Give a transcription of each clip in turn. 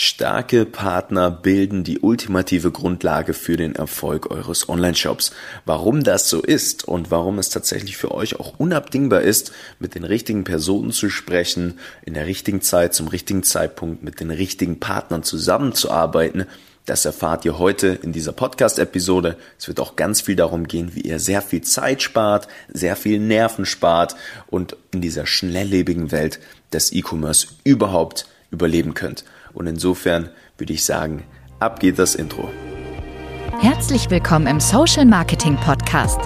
Starke Partner bilden die ultimative Grundlage für den Erfolg eures Online-Shops. Warum das so ist und warum es tatsächlich für euch auch unabdingbar ist, mit den richtigen Personen zu sprechen, in der richtigen Zeit, zum richtigen Zeitpunkt mit den richtigen Partnern zusammenzuarbeiten, das erfahrt ihr heute in dieser Podcast-Episode. Es wird auch ganz viel darum gehen, wie ihr sehr viel Zeit spart, sehr viel Nerven spart und in dieser schnelllebigen Welt des E-Commerce überhaupt überleben könnt. Und insofern würde ich sagen, ab geht das Intro. Herzlich willkommen im Social Marketing Podcast,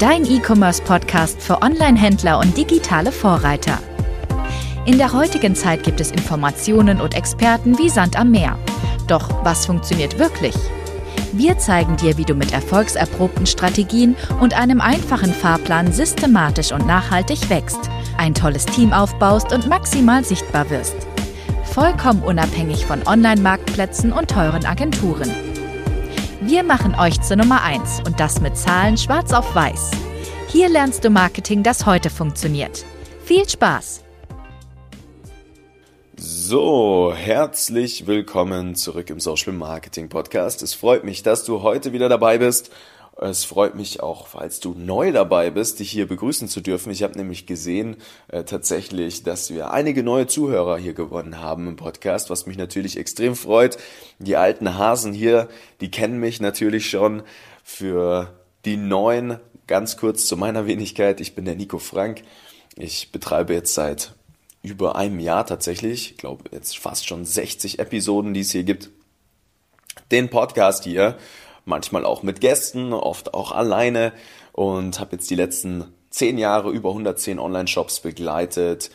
dein E-Commerce Podcast für Online-Händler und digitale Vorreiter. In der heutigen Zeit gibt es Informationen und Experten wie Sand am Meer. Doch was funktioniert wirklich? Wir zeigen dir, wie du mit erfolgserprobten Strategien und einem einfachen Fahrplan systematisch und nachhaltig wächst, ein tolles Team aufbaust und maximal sichtbar wirst vollkommen unabhängig von Online-Marktplätzen und teuren Agenturen. Wir machen euch zur Nummer 1 und das mit Zahlen schwarz auf weiß. Hier lernst du Marketing, das heute funktioniert. Viel Spaß! So, herzlich willkommen zurück im Social Marketing Podcast. Es freut mich, dass du heute wieder dabei bist es freut mich auch, falls du neu dabei bist, dich hier begrüßen zu dürfen. Ich habe nämlich gesehen äh, tatsächlich, dass wir einige neue Zuhörer hier gewonnen haben im Podcast, was mich natürlich extrem freut. Die alten Hasen hier, die kennen mich natürlich schon. Für die neuen, ganz kurz zu meiner Wenigkeit, ich bin der Nico Frank. Ich betreibe jetzt seit über einem Jahr tatsächlich, ich glaube jetzt fast schon 60 Episoden, die es hier gibt, den Podcast hier manchmal auch mit Gästen, oft auch alleine und habe jetzt die letzten zehn Jahre über 110 Online-Shops begleitet.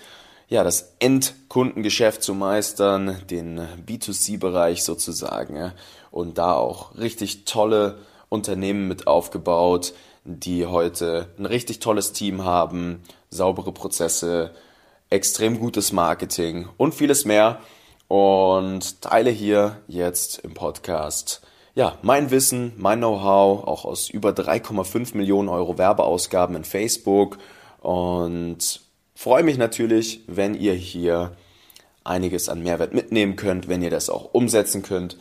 Ja, das Endkundengeschäft zu meistern, den B2C-Bereich sozusagen und da auch richtig tolle Unternehmen mit aufgebaut, die heute ein richtig tolles Team haben, saubere Prozesse, extrem gutes Marketing und vieles mehr und teile hier jetzt im Podcast ja, mein Wissen, mein Know-how, auch aus über 3,5 Millionen Euro Werbeausgaben in Facebook und freue mich natürlich, wenn ihr hier einiges an Mehrwert mitnehmen könnt, wenn ihr das auch umsetzen könnt.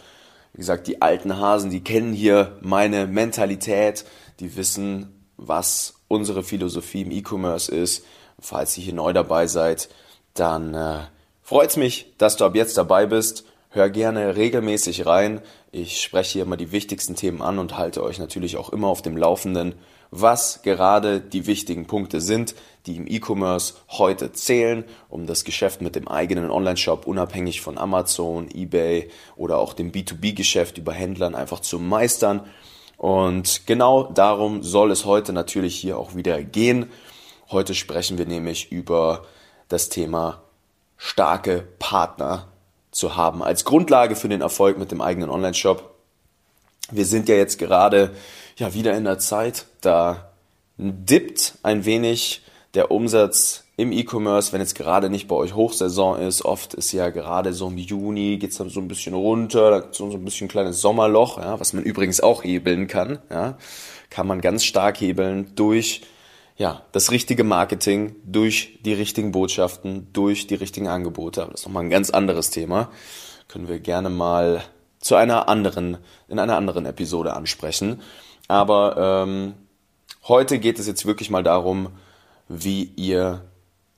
Wie gesagt, die alten Hasen, die kennen hier meine Mentalität, die wissen, was unsere Philosophie im E-Commerce ist. Falls ihr hier neu dabei seid, dann äh, freut es mich, dass du ab jetzt dabei bist. Hör gerne regelmäßig rein. Ich spreche hier immer die wichtigsten Themen an und halte euch natürlich auch immer auf dem Laufenden, was gerade die wichtigen Punkte sind, die im E-Commerce heute zählen, um das Geschäft mit dem eigenen Online-Shop unabhängig von Amazon, eBay oder auch dem B2B-Geschäft über Händlern einfach zu meistern. Und genau darum soll es heute natürlich hier auch wieder gehen. Heute sprechen wir nämlich über das Thema starke Partner zu haben als Grundlage für den Erfolg mit dem eigenen Online-Shop. Wir sind ja jetzt gerade ja wieder in der Zeit, da dippt ein wenig der Umsatz im E-Commerce, wenn jetzt gerade nicht bei euch Hochsaison ist. Oft ist ja gerade so im Juni geht's dann so ein bisschen runter, da so ein bisschen kleines Sommerloch, ja, was man übrigens auch hebeln kann. Ja, kann man ganz stark hebeln durch ja, das richtige Marketing durch die richtigen Botschaften, durch die richtigen Angebote. Aber das ist nochmal ein ganz anderes Thema. Können wir gerne mal zu einer anderen, in einer anderen Episode ansprechen. Aber ähm, heute geht es jetzt wirklich mal darum, wie ihr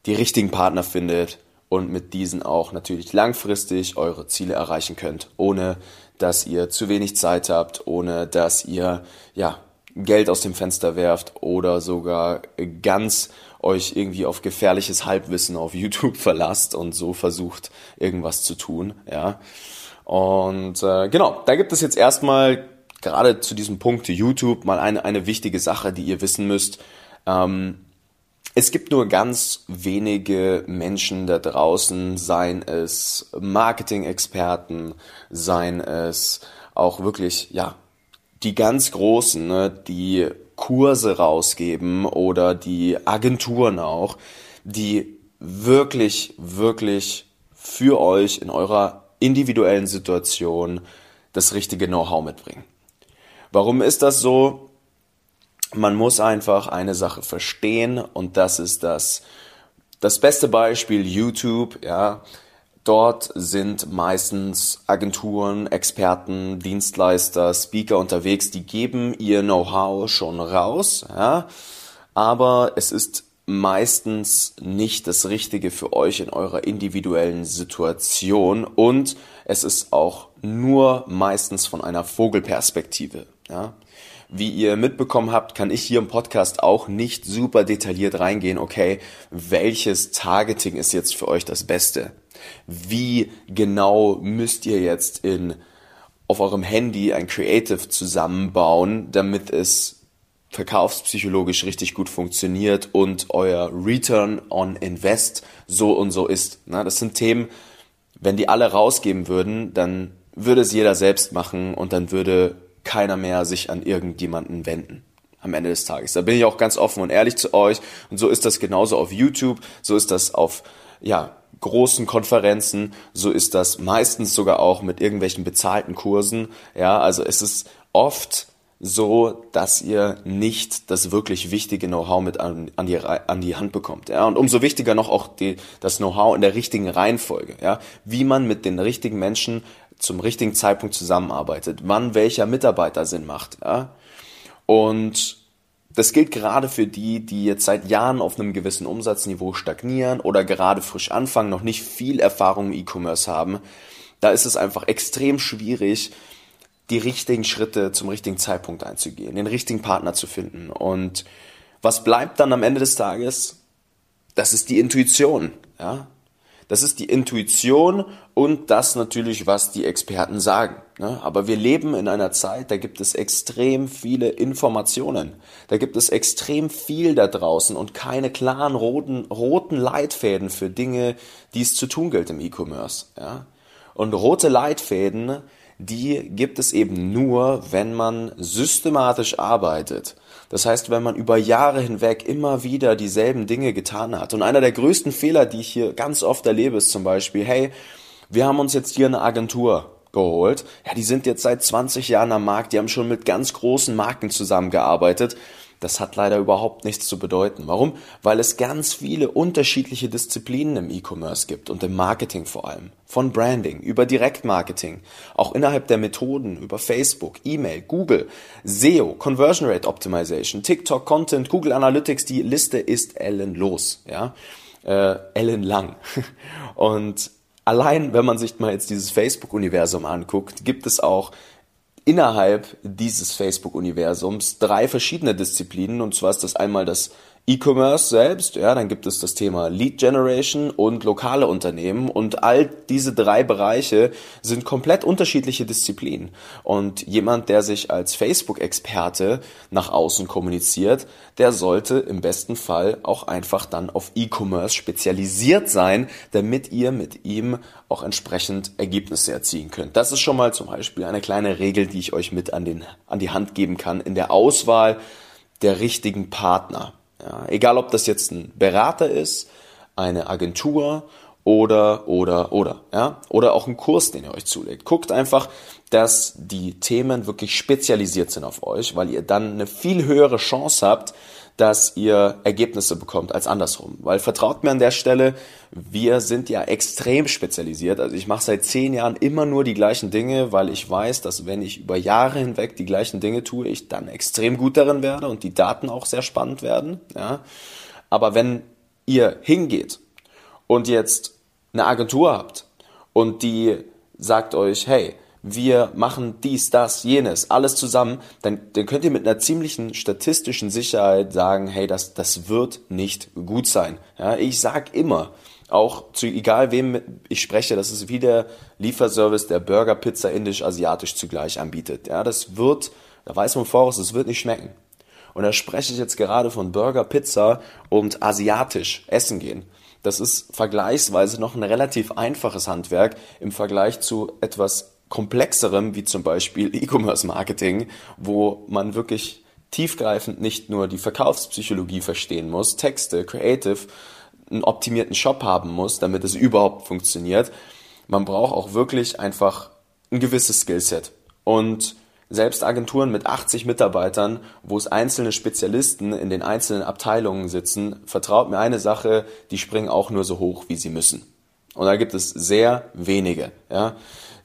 die richtigen Partner findet und mit diesen auch natürlich langfristig eure Ziele erreichen könnt, ohne dass ihr zu wenig Zeit habt, ohne dass ihr ja Geld aus dem Fenster werft oder sogar ganz euch irgendwie auf gefährliches Halbwissen auf YouTube verlasst und so versucht, irgendwas zu tun, ja. Und äh, genau, da gibt es jetzt erstmal gerade zu diesem Punkt YouTube mal eine, eine wichtige Sache, die ihr wissen müsst. Ähm, es gibt nur ganz wenige Menschen da draußen, seien es Marketing-Experten, seien es auch wirklich, ja, die ganz Großen, ne, die Kurse rausgeben oder die Agenturen auch, die wirklich, wirklich für euch in eurer individuellen Situation das richtige Know-how mitbringen. Warum ist das so? Man muss einfach eine Sache verstehen und das ist das, das beste Beispiel YouTube, ja. Dort sind meistens Agenturen, Experten, Dienstleister, Speaker unterwegs, die geben ihr Know-how schon raus, ja, aber es ist meistens nicht das Richtige für euch in eurer individuellen Situation und es ist auch nur meistens von einer Vogelperspektive. Ja. Wie ihr mitbekommen habt, kann ich hier im Podcast auch nicht super detailliert reingehen, okay, welches Targeting ist jetzt für euch das Beste? Wie genau müsst ihr jetzt in auf eurem Handy ein Creative zusammenbauen, damit es verkaufspsychologisch richtig gut funktioniert und euer Return on Invest so und so ist. Na, das sind Themen, wenn die alle rausgeben würden, dann würde es jeder selbst machen und dann würde keiner mehr sich an irgendjemanden wenden am Ende des Tages. Da bin ich auch ganz offen und ehrlich zu euch und so ist das genauso auf YouTube, so ist das auf ja, großen Konferenzen, so ist das meistens sogar auch mit irgendwelchen bezahlten Kursen. Ja, also es ist oft so, dass ihr nicht das wirklich wichtige Know-how mit an, an, die, an die Hand bekommt. Ja? Und umso wichtiger noch auch die, das Know-how in der richtigen Reihenfolge. Ja? Wie man mit den richtigen Menschen zum richtigen Zeitpunkt zusammenarbeitet, wann welcher Mitarbeiter Sinn macht. Ja? Und das gilt gerade für die, die jetzt seit Jahren auf einem gewissen Umsatzniveau stagnieren oder gerade frisch anfangen, noch nicht viel Erfahrung im E-Commerce haben. Da ist es einfach extrem schwierig, die richtigen Schritte zum richtigen Zeitpunkt einzugehen, den richtigen Partner zu finden. Und was bleibt dann am Ende des Tages? Das ist die Intuition, ja. Das ist die Intuition und das natürlich, was die Experten sagen. Ne? Aber wir leben in einer Zeit, da gibt es extrem viele Informationen. Da gibt es extrem viel da draußen und keine klaren roten, roten Leitfäden für Dinge, die es zu tun gilt im E-Commerce. Und rote Leitfäden, die gibt es eben nur, wenn man systematisch arbeitet. Das heißt, wenn man über Jahre hinweg immer wieder dieselben Dinge getan hat. Und einer der größten Fehler, die ich hier ganz oft erlebe, ist zum Beispiel, hey, wir haben uns jetzt hier eine Agentur geholt. Ja, die sind jetzt seit 20 Jahren am Markt, die haben schon mit ganz großen Marken zusammengearbeitet. Das hat leider überhaupt nichts zu bedeuten. Warum? Weil es ganz viele unterschiedliche Disziplinen im E-Commerce gibt und im Marketing vor allem. Von Branding über Direktmarketing, auch innerhalb der Methoden über Facebook, E-Mail, Google, SEO, Conversion Rate Optimization, TikTok Content, Google Analytics. Die Liste ist ellenlos, ja, äh, ellenlang. Und allein, wenn man sich mal jetzt dieses Facebook-Universum anguckt, gibt es auch innerhalb dieses Facebook-Universums drei verschiedene Disziplinen. Und zwar ist das einmal das E-Commerce selbst, ja, dann gibt es das Thema Lead Generation und lokale Unternehmen und all diese drei Bereiche sind komplett unterschiedliche Disziplinen. Und jemand, der sich als Facebook-Experte nach außen kommuniziert, der sollte im besten Fall auch einfach dann auf E-Commerce spezialisiert sein, damit ihr mit ihm auch entsprechend Ergebnisse erzielen könnt. Das ist schon mal zum Beispiel eine kleine Regel, die ich euch mit an, den, an die Hand geben kann in der Auswahl der richtigen Partner. Ja, egal, ob das jetzt ein Berater ist, eine Agentur oder, oder, oder, ja, oder auch ein Kurs, den ihr euch zulegt. Guckt einfach, dass die Themen wirklich spezialisiert sind auf euch, weil ihr dann eine viel höhere Chance habt, dass ihr Ergebnisse bekommt als andersrum. Weil vertraut mir an der Stelle, wir sind ja extrem spezialisiert. Also ich mache seit zehn Jahren immer nur die gleichen Dinge, weil ich weiß, dass wenn ich über Jahre hinweg die gleichen Dinge tue, ich dann extrem gut darin werde und die Daten auch sehr spannend werden. Ja. Aber wenn ihr hingeht und jetzt eine Agentur habt und die sagt euch, hey, wir machen dies, das, jenes, alles zusammen, dann, dann könnt ihr mit einer ziemlichen statistischen Sicherheit sagen, hey, das, das wird nicht gut sein. Ja, ich sag immer, auch zu egal wem ich spreche, das ist wie der Lieferservice, der Burger, Pizza, Indisch, Asiatisch zugleich anbietet. Ja, das wird, da weiß man voraus, es wird nicht schmecken. Und da spreche ich jetzt gerade von Burger, Pizza und asiatisch essen gehen. Das ist vergleichsweise noch ein relativ einfaches Handwerk im Vergleich zu etwas komplexerem, wie zum Beispiel E-Commerce Marketing, wo man wirklich tiefgreifend nicht nur die Verkaufspsychologie verstehen muss, Texte, Creative, einen optimierten Shop haben muss, damit es überhaupt funktioniert. Man braucht auch wirklich einfach ein gewisses Skillset. Und selbst Agenturen mit 80 Mitarbeitern, wo es einzelne Spezialisten in den einzelnen Abteilungen sitzen, vertraut mir eine Sache, die springen auch nur so hoch, wie sie müssen. Und da gibt es sehr wenige, ja,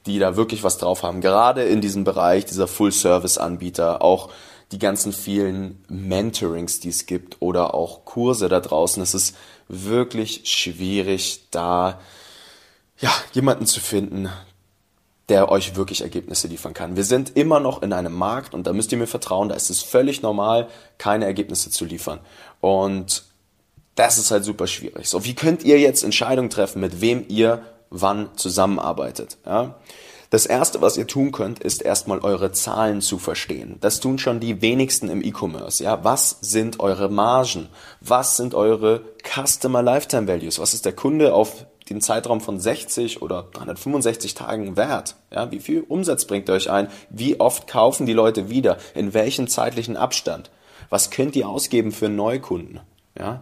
die da wirklich was drauf haben. Gerade in diesem Bereich dieser Full-Service-Anbieter, auch die ganzen vielen Mentorings, die es gibt oder auch Kurse da draußen. Es ist wirklich schwierig, da ja, jemanden zu finden, der euch wirklich Ergebnisse liefern kann. Wir sind immer noch in einem Markt und da müsst ihr mir vertrauen, da ist es völlig normal, keine Ergebnisse zu liefern. Und das ist halt super schwierig. So, wie könnt ihr jetzt Entscheidungen treffen, mit wem ihr wann zusammenarbeitet? Ja? Das erste, was ihr tun könnt, ist erstmal eure Zahlen zu verstehen. Das tun schon die wenigsten im E-Commerce. Ja, was sind eure Margen? Was sind eure Customer Lifetime Values? Was ist der Kunde auf den Zeitraum von 60 oder 365 Tagen wert? Ja, wie viel Umsatz bringt ihr euch ein? Wie oft kaufen die Leute wieder? In welchem zeitlichen Abstand? Was könnt ihr ausgeben für Neukunden? Ja,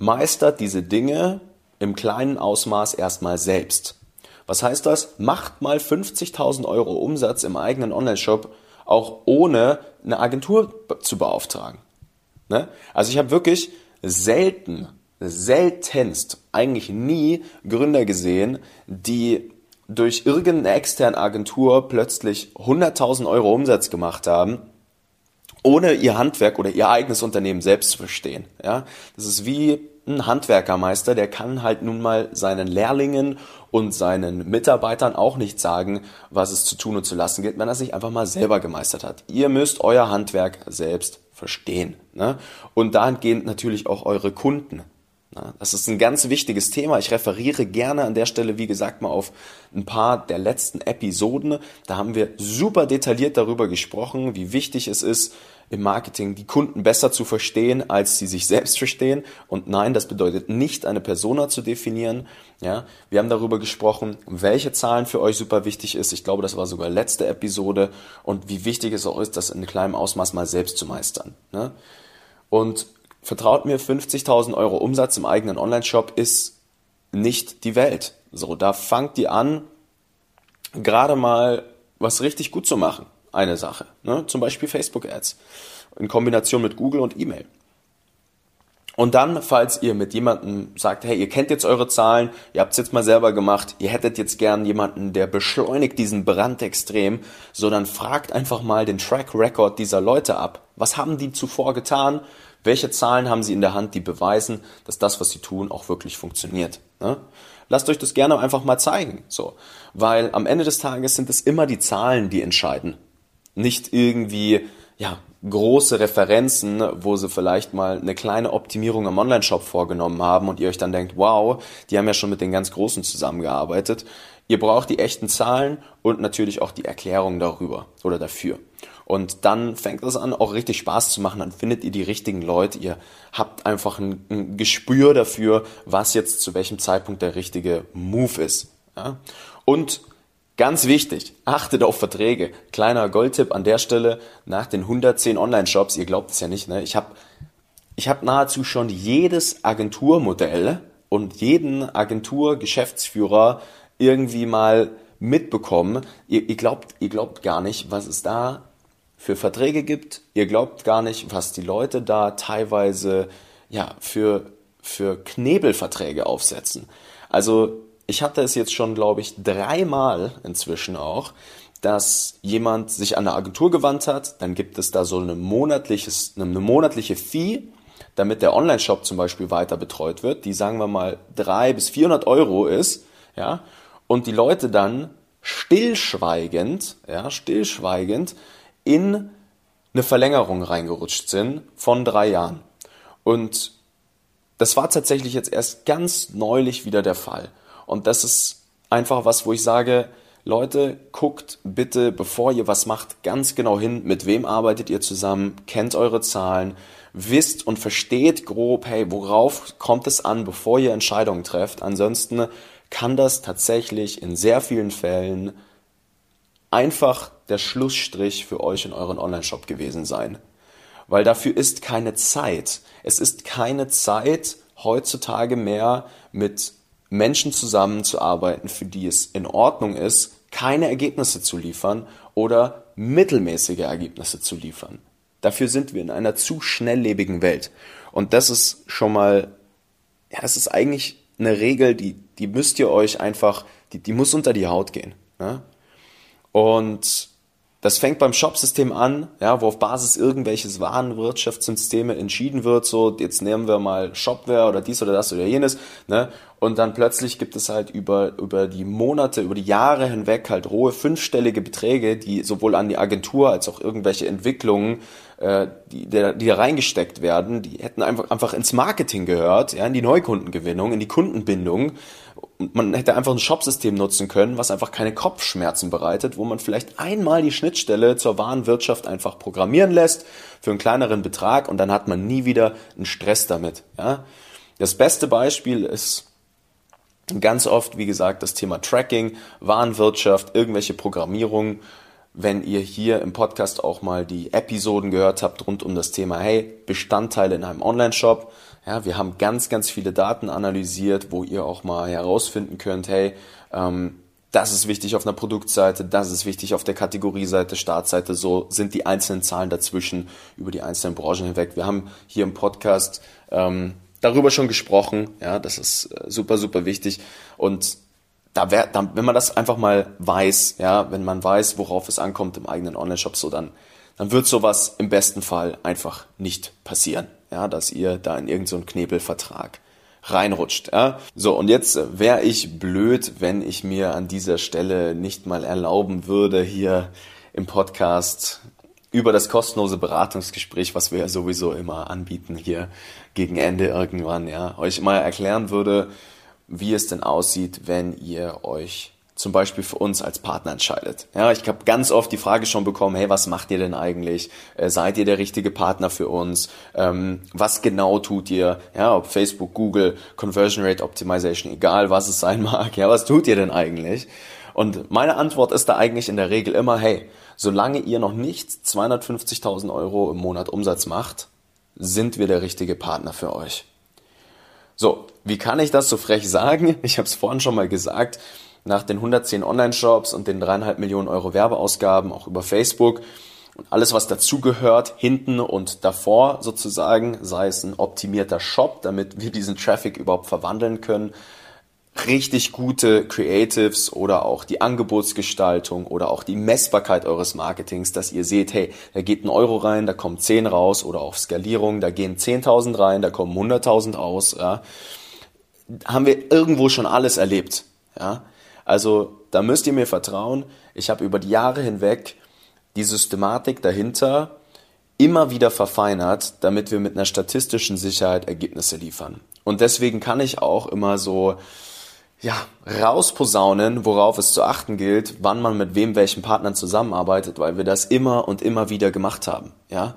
meistert diese Dinge im kleinen Ausmaß erstmal selbst. Was heißt das? Macht mal 50.000 Euro Umsatz im eigenen Online-Shop, auch ohne eine Agentur zu beauftragen. Ne? Also ich habe wirklich selten, seltenst, eigentlich nie Gründer gesehen, die durch irgendeine externe Agentur plötzlich 100.000 Euro Umsatz gemacht haben, ohne ihr Handwerk oder ihr eigenes Unternehmen selbst zu verstehen. Ja, das ist wie ein Handwerkermeister, der kann halt nun mal seinen Lehrlingen und seinen Mitarbeitern auch nicht sagen, was es zu tun und zu lassen gilt, wenn er sich einfach mal selber gemeistert hat. Ihr müsst euer Handwerk selbst verstehen. Ne? Und dahingehend natürlich auch eure Kunden. Das ist ein ganz wichtiges Thema. Ich referiere gerne an der Stelle, wie gesagt, mal auf ein paar der letzten Episoden. Da haben wir super detailliert darüber gesprochen, wie wichtig es ist, im Marketing die Kunden besser zu verstehen, als sie sich selbst verstehen. Und nein, das bedeutet nicht, eine Persona zu definieren. Ja, wir haben darüber gesprochen, welche Zahlen für euch super wichtig ist. Ich glaube, das war sogar letzte Episode und wie wichtig es auch ist, das in kleinem Ausmaß mal selbst zu meistern. Ne? Und vertraut mir, 50.000 Euro Umsatz im eigenen Online-Shop ist nicht die Welt. So, da fangt ihr an, gerade mal was richtig gut zu machen eine Sache. Ne? Zum Beispiel Facebook-Ads in Kombination mit Google und E-Mail. Und dann, falls ihr mit jemandem sagt, hey, ihr kennt jetzt eure Zahlen, ihr habt es jetzt mal selber gemacht, ihr hättet jetzt gern jemanden, der beschleunigt diesen Brand extrem, sondern fragt einfach mal den Track Record dieser Leute ab. Was haben die zuvor getan? Welche Zahlen haben sie in der Hand, die beweisen, dass das, was sie tun, auch wirklich funktioniert? Ne? Lasst euch das gerne einfach mal zeigen, so. Weil am Ende des Tages sind es immer die Zahlen, die entscheiden nicht irgendwie ja, große Referenzen, wo sie vielleicht mal eine kleine Optimierung am Online-Shop vorgenommen haben und ihr euch dann denkt, wow, die haben ja schon mit den ganz Großen zusammengearbeitet. Ihr braucht die echten Zahlen und natürlich auch die Erklärung darüber oder dafür. Und dann fängt es an, auch richtig Spaß zu machen. Dann findet ihr die richtigen Leute. Ihr habt einfach ein, ein Gespür dafür, was jetzt zu welchem Zeitpunkt der richtige Move ist. Ja? Und Ganz wichtig, achtet auf Verträge. Kleiner Goldtipp an der Stelle nach den 110 Online-Shops. Ihr glaubt es ja nicht, ne? Ich habe ich hab nahezu schon jedes Agenturmodell und jeden Agenturgeschäftsführer irgendwie mal mitbekommen. Ihr, ihr, glaubt, ihr glaubt gar nicht, was es da für Verträge gibt. Ihr glaubt gar nicht, was die Leute da teilweise ja, für, für Knebelverträge aufsetzen. Also ich hatte es jetzt schon, glaube ich, dreimal inzwischen auch, dass jemand sich an eine Agentur gewandt hat, dann gibt es da so eine, monatliches, eine monatliche Fee, damit der Online-Shop zum Beispiel weiter betreut wird, die sagen wir mal 300 bis 400 Euro ist, ja, und die Leute dann stillschweigend, ja, stillschweigend in eine Verlängerung reingerutscht sind von drei Jahren. Und das war tatsächlich jetzt erst ganz neulich wieder der Fall. Und das ist einfach was, wo ich sage, Leute, guckt bitte, bevor ihr was macht, ganz genau hin, mit wem arbeitet ihr zusammen, kennt eure Zahlen, wisst und versteht grob, hey, worauf kommt es an, bevor ihr Entscheidungen trefft. Ansonsten kann das tatsächlich in sehr vielen Fällen einfach der Schlussstrich für euch in euren Online-Shop gewesen sein. Weil dafür ist keine Zeit. Es ist keine Zeit heutzutage mehr mit Menschen zusammenzuarbeiten, für die es in Ordnung ist, keine Ergebnisse zu liefern oder mittelmäßige Ergebnisse zu liefern. Dafür sind wir in einer zu schnelllebigen Welt. Und das ist schon mal, ja, das ist eigentlich eine Regel, die, die müsst ihr euch einfach, die, die muss unter die Haut gehen. Ne? Und das fängt beim Shopsystem an, ja, wo auf Basis irgendwelches Warenwirtschaftssysteme entschieden wird, so jetzt nehmen wir mal Shopware oder dies oder das oder jenes, ne? Und dann plötzlich gibt es halt über, über die Monate, über die Jahre hinweg halt rohe fünfstellige Beträge, die sowohl an die Agentur als auch irgendwelche Entwicklungen, äh, die, die, die da reingesteckt werden, die hätten einfach, einfach ins Marketing gehört, ja, in die Neukundengewinnung, in die Kundenbindung man hätte einfach ein Shopsystem nutzen können, was einfach keine Kopfschmerzen bereitet, wo man vielleicht einmal die Schnittstelle zur Warenwirtschaft einfach programmieren lässt für einen kleineren Betrag und dann hat man nie wieder einen Stress damit. Ja? Das beste Beispiel ist ganz oft, wie gesagt, das Thema Tracking, Warenwirtschaft, irgendwelche Programmierungen. Wenn ihr hier im Podcast auch mal die Episoden gehört habt rund um das Thema, hey, Bestandteile in einem Online-Shop, ja, wir haben ganz, ganz viele Daten analysiert, wo ihr auch mal herausfinden könnt, hey, ähm, das ist wichtig auf einer Produktseite, das ist wichtig auf der Kategorieseite, Startseite, so sind die einzelnen Zahlen dazwischen über die einzelnen Branchen hinweg. Wir haben hier im Podcast ähm, darüber schon gesprochen, ja, das ist äh, super, super wichtig. Und da wär, da, wenn man das einfach mal weiß, ja, wenn man weiß, worauf es ankommt im eigenen Online-Shop, so dann, dann wird sowas im besten Fall einfach nicht passieren ja, dass ihr da in irgendeinen so Knebelvertrag reinrutscht. Ja? So, und jetzt wäre ich blöd, wenn ich mir an dieser Stelle nicht mal erlauben würde, hier im Podcast über das kostenlose Beratungsgespräch, was wir ja sowieso immer anbieten hier gegen Ende irgendwann, ja, euch mal erklären würde, wie es denn aussieht, wenn ihr euch zum Beispiel für uns als Partner entscheidet. Ja, ich habe ganz oft die Frage schon bekommen, hey, was macht ihr denn eigentlich? Äh, seid ihr der richtige Partner für uns? Ähm, was genau tut ihr? Ja, ob Facebook, Google, Conversion Rate Optimization, egal was es sein mag. Ja, was tut ihr denn eigentlich? Und meine Antwort ist da eigentlich in der Regel immer, hey, solange ihr noch nicht 250.000 Euro im Monat Umsatz macht, sind wir der richtige Partner für euch. So, wie kann ich das so frech sagen? Ich habe es vorhin schon mal gesagt nach den 110 Online-Shops und den dreieinhalb Millionen Euro Werbeausgaben auch über Facebook und alles, was dazugehört, hinten und davor sozusagen, sei es ein optimierter Shop, damit wir diesen Traffic überhaupt verwandeln können, richtig gute Creatives oder auch die Angebotsgestaltung oder auch die Messbarkeit eures Marketings, dass ihr seht, hey, da geht ein Euro rein, da kommen 10 raus oder auch Skalierung, da gehen 10.000 rein, da kommen 100.000 aus, ja. Haben wir irgendwo schon alles erlebt, ja. Also da müsst ihr mir vertrauen. Ich habe über die Jahre hinweg die Systematik dahinter immer wieder verfeinert, damit wir mit einer statistischen Sicherheit Ergebnisse liefern. Und deswegen kann ich auch immer so ja, rausposaunen, worauf es zu achten gilt, wann man mit wem welchen Partnern zusammenarbeitet, weil wir das immer und immer wieder gemacht haben, ja?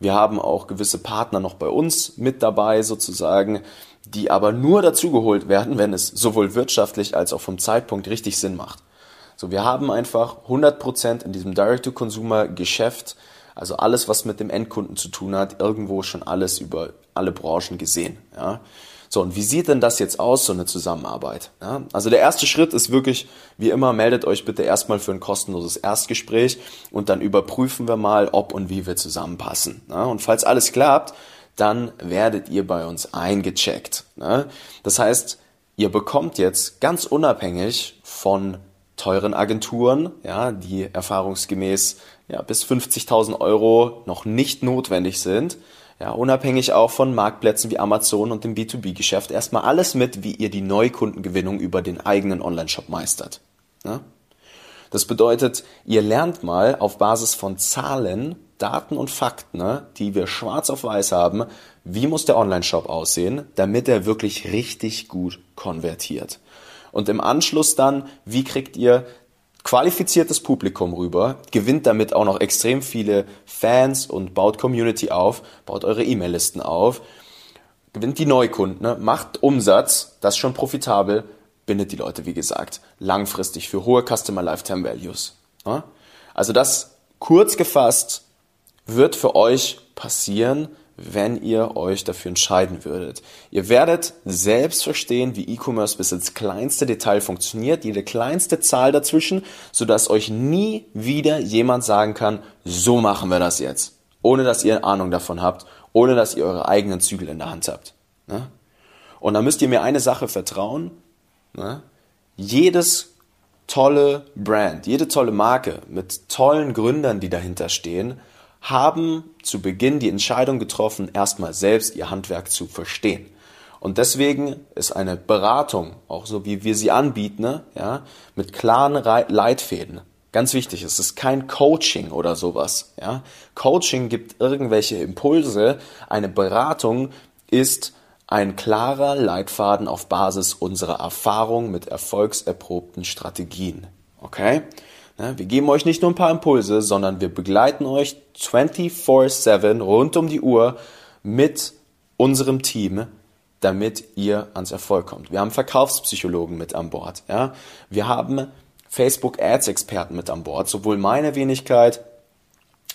Wir haben auch gewisse Partner noch bei uns mit dabei sozusagen, die aber nur dazugeholt werden, wenn es sowohl wirtschaftlich als auch vom Zeitpunkt richtig Sinn macht. So, wir haben einfach 100% in diesem Direct-to-Consumer-Geschäft, also alles, was mit dem Endkunden zu tun hat, irgendwo schon alles über alle Branchen gesehen. Ja. So, und wie sieht denn das jetzt aus, so eine Zusammenarbeit? Ja, also der erste Schritt ist wirklich, wie immer, meldet euch bitte erstmal für ein kostenloses Erstgespräch und dann überprüfen wir mal, ob und wie wir zusammenpassen. Ja, und falls alles klappt, dann werdet ihr bei uns eingecheckt. Ne? Das heißt, ihr bekommt jetzt ganz unabhängig von teuren Agenturen, ja, die erfahrungsgemäß ja, bis 50.000 Euro noch nicht notwendig sind, ja, unabhängig auch von Marktplätzen wie Amazon und dem B2B-Geschäft, erstmal alles mit, wie ihr die Neukundengewinnung über den eigenen Online-Shop meistert. Ne? Das bedeutet, ihr lernt mal auf Basis von Zahlen Daten und Fakten, ne, die wir schwarz auf weiß haben, wie muss der Online-Shop aussehen, damit er wirklich richtig gut konvertiert. Und im Anschluss dann, wie kriegt ihr qualifiziertes Publikum rüber, gewinnt damit auch noch extrem viele Fans und baut Community auf, baut eure E-Mail-Listen auf, gewinnt die Neukunden, ne, macht Umsatz, das ist schon profitabel, bindet die Leute, wie gesagt, langfristig für hohe Customer Lifetime Values. Also das kurz gefasst wird für euch passieren, wenn ihr euch dafür entscheiden würdet. Ihr werdet selbst verstehen, wie E-Commerce bis ins kleinste Detail funktioniert, jede kleinste Zahl dazwischen, sodass euch nie wieder jemand sagen kann, so machen wir das jetzt. Ohne dass ihr Ahnung davon habt, ohne dass ihr eure eigenen Zügel in der Hand habt. Und da müsst ihr mir eine Sache vertrauen. Ne? Jedes tolle Brand, jede tolle Marke mit tollen Gründern, die dahinter stehen, haben zu Beginn die Entscheidung getroffen, erstmal selbst ihr Handwerk zu verstehen. Und deswegen ist eine Beratung, auch so wie wir sie anbieten, ne, ja, mit klaren Leitfäden. Ganz wichtig, es ist kein Coaching oder sowas. Ja. Coaching gibt irgendwelche Impulse. Eine Beratung ist ein klarer Leitfaden auf Basis unserer Erfahrung mit erfolgserprobten Strategien. Okay? Ne, wir geben euch nicht nur ein paar Impulse, sondern wir begleiten euch 24/7 rund um die Uhr mit unserem Team, damit ihr ans Erfolg kommt. Wir haben Verkaufspsychologen mit an Bord. Ja? Wir haben Facebook Ads Experten mit an Bord, sowohl meine Wenigkeit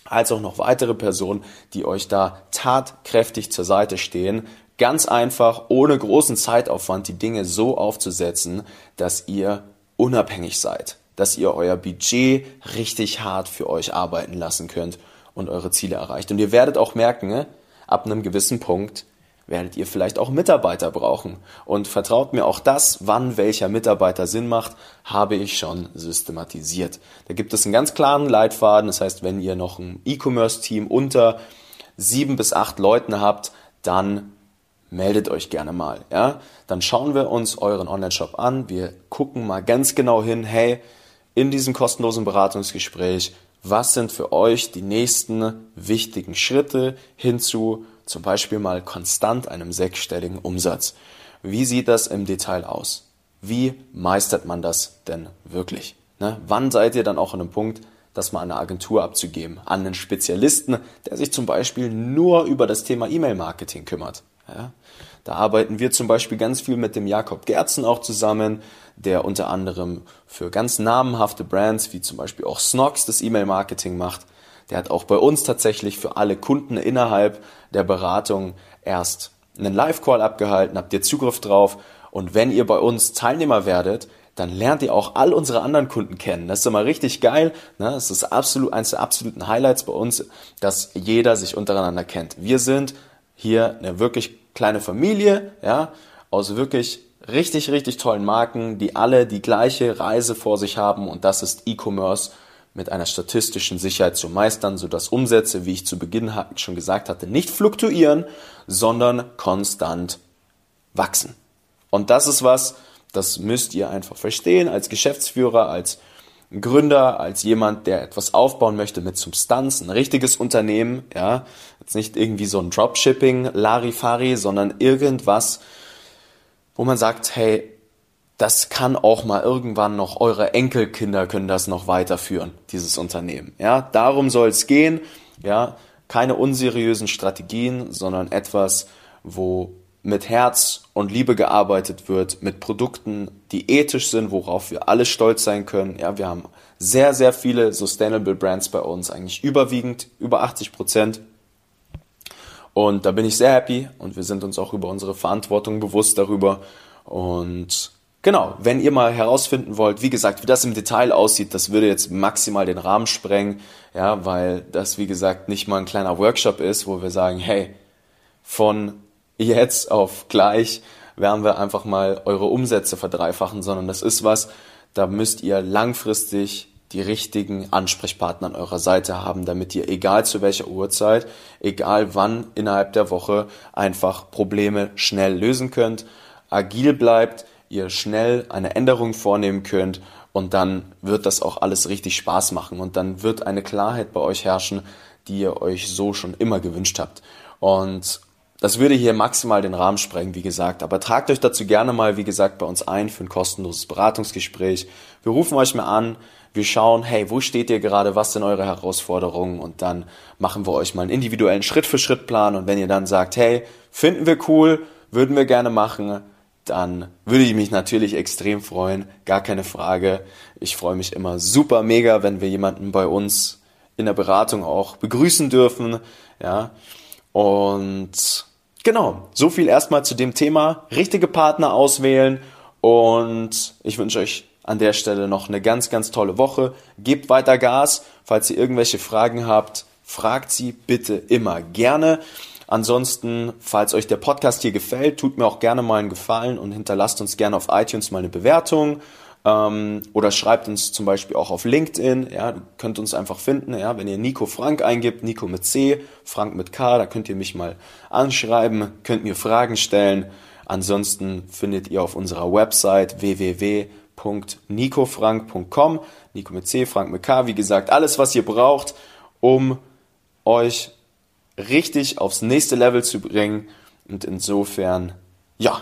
als auch noch weitere Personen, die euch da tatkräftig zur Seite stehen. Ganz einfach, ohne großen Zeitaufwand, die Dinge so aufzusetzen, dass ihr unabhängig seid dass ihr euer Budget richtig hart für euch arbeiten lassen könnt und eure Ziele erreicht. Und ihr werdet auch merken, ne, ab einem gewissen Punkt werdet ihr vielleicht auch Mitarbeiter brauchen. Und vertraut mir, auch das, wann welcher Mitarbeiter Sinn macht, habe ich schon systematisiert. Da gibt es einen ganz klaren Leitfaden. Das heißt, wenn ihr noch ein E-Commerce-Team unter sieben bis acht Leuten habt, dann meldet euch gerne mal. Ja? Dann schauen wir uns euren Online-Shop an. Wir gucken mal ganz genau hin, hey, in diesem kostenlosen Beratungsgespräch, was sind für euch die nächsten wichtigen Schritte hinzu, zum Beispiel mal konstant einem sechsstelligen Umsatz. Wie sieht das im Detail aus? Wie meistert man das denn wirklich? Ne? Wann seid ihr dann auch an einem Punkt, das mal an eine Agentur abzugeben, an einen Spezialisten, der sich zum Beispiel nur über das Thema E-Mail-Marketing kümmert? Ja? Da arbeiten wir zum Beispiel ganz viel mit dem Jakob Gerzen auch zusammen, der unter anderem für ganz namenhafte Brands wie zum Beispiel auch Snox das E-Mail-Marketing macht. Der hat auch bei uns tatsächlich für alle Kunden innerhalb der Beratung erst einen Live-Call abgehalten, habt ihr Zugriff drauf und wenn ihr bei uns Teilnehmer werdet, dann lernt ihr auch all unsere anderen Kunden kennen. Das ist immer richtig geil. Ne? Das ist absolut eines der absoluten Highlights bei uns, dass jeder sich untereinander kennt. Wir sind hier eine wirklich kleine Familie, ja, aus wirklich richtig, richtig tollen Marken, die alle die gleiche Reise vor sich haben und das ist E-Commerce mit einer statistischen Sicherheit zu meistern, sodass Umsätze, wie ich zu Beginn schon gesagt hatte, nicht fluktuieren, sondern konstant wachsen. Und das ist was, das müsst ihr einfach verstehen als Geschäftsführer, als Gründer, als jemand, der etwas aufbauen möchte mit Substanz, ein richtiges Unternehmen, ja, jetzt nicht irgendwie so ein Dropshipping, Larifari, sondern irgendwas, wo man sagt, hey, das kann auch mal irgendwann noch eure Enkelkinder können das noch weiterführen, dieses Unternehmen. Ja, darum soll es gehen. Ja, keine unseriösen Strategien, sondern etwas, wo mit Herz und Liebe gearbeitet wird, mit Produkten, die ethisch sind, worauf wir alle stolz sein können. Ja, wir haben sehr, sehr viele Sustainable Brands bei uns, eigentlich überwiegend über 80 Prozent. Und da bin ich sehr happy und wir sind uns auch über unsere Verantwortung bewusst darüber. Und genau, wenn ihr mal herausfinden wollt, wie gesagt, wie das im Detail aussieht, das würde jetzt maximal den Rahmen sprengen, ja, weil das, wie gesagt, nicht mal ein kleiner Workshop ist, wo wir sagen, hey, von jetzt auf gleich werden wir einfach mal eure Umsätze verdreifachen, sondern das ist was, da müsst ihr langfristig die richtigen Ansprechpartner an eurer Seite haben, damit ihr egal zu welcher Uhrzeit, egal wann innerhalb der Woche einfach Probleme schnell lösen könnt, agil bleibt, ihr schnell eine Änderung vornehmen könnt und dann wird das auch alles richtig Spaß machen und dann wird eine Klarheit bei euch herrschen, die ihr euch so schon immer gewünscht habt. Und das würde hier maximal den Rahmen sprengen, wie gesagt. Aber tragt euch dazu gerne mal, wie gesagt, bei uns ein für ein kostenloses Beratungsgespräch. Wir rufen euch mal an, wir schauen, hey, wo steht ihr gerade, was sind eure Herausforderungen und dann machen wir euch mal einen individuellen Schritt-für-Schritt-Plan und wenn ihr dann sagt, hey, finden wir cool, würden wir gerne machen, dann würde ich mich natürlich extrem freuen, gar keine Frage. Ich freue mich immer super mega, wenn wir jemanden bei uns in der Beratung auch begrüßen dürfen, ja. Und Genau, so viel erstmal zu dem Thema. Richtige Partner auswählen und ich wünsche euch an der Stelle noch eine ganz, ganz tolle Woche. Gebt weiter Gas. Falls ihr irgendwelche Fragen habt, fragt sie bitte immer gerne. Ansonsten, falls euch der Podcast hier gefällt, tut mir auch gerne mal einen Gefallen und hinterlasst uns gerne auf iTunes mal eine Bewertung ähm, oder schreibt uns zum Beispiel auch auf LinkedIn. Ja, ihr könnt uns einfach finden, ja, wenn ihr Nico Frank eingibt, Nico mit C, Frank mit K, da könnt ihr mich mal anschreiben, könnt mir Fragen stellen. Ansonsten findet ihr auf unserer Website www.nicofrank.com, Nico mit C, Frank mit K, wie gesagt, alles, was ihr braucht, um euch richtig aufs nächste Level zu bringen. Und insofern, ja,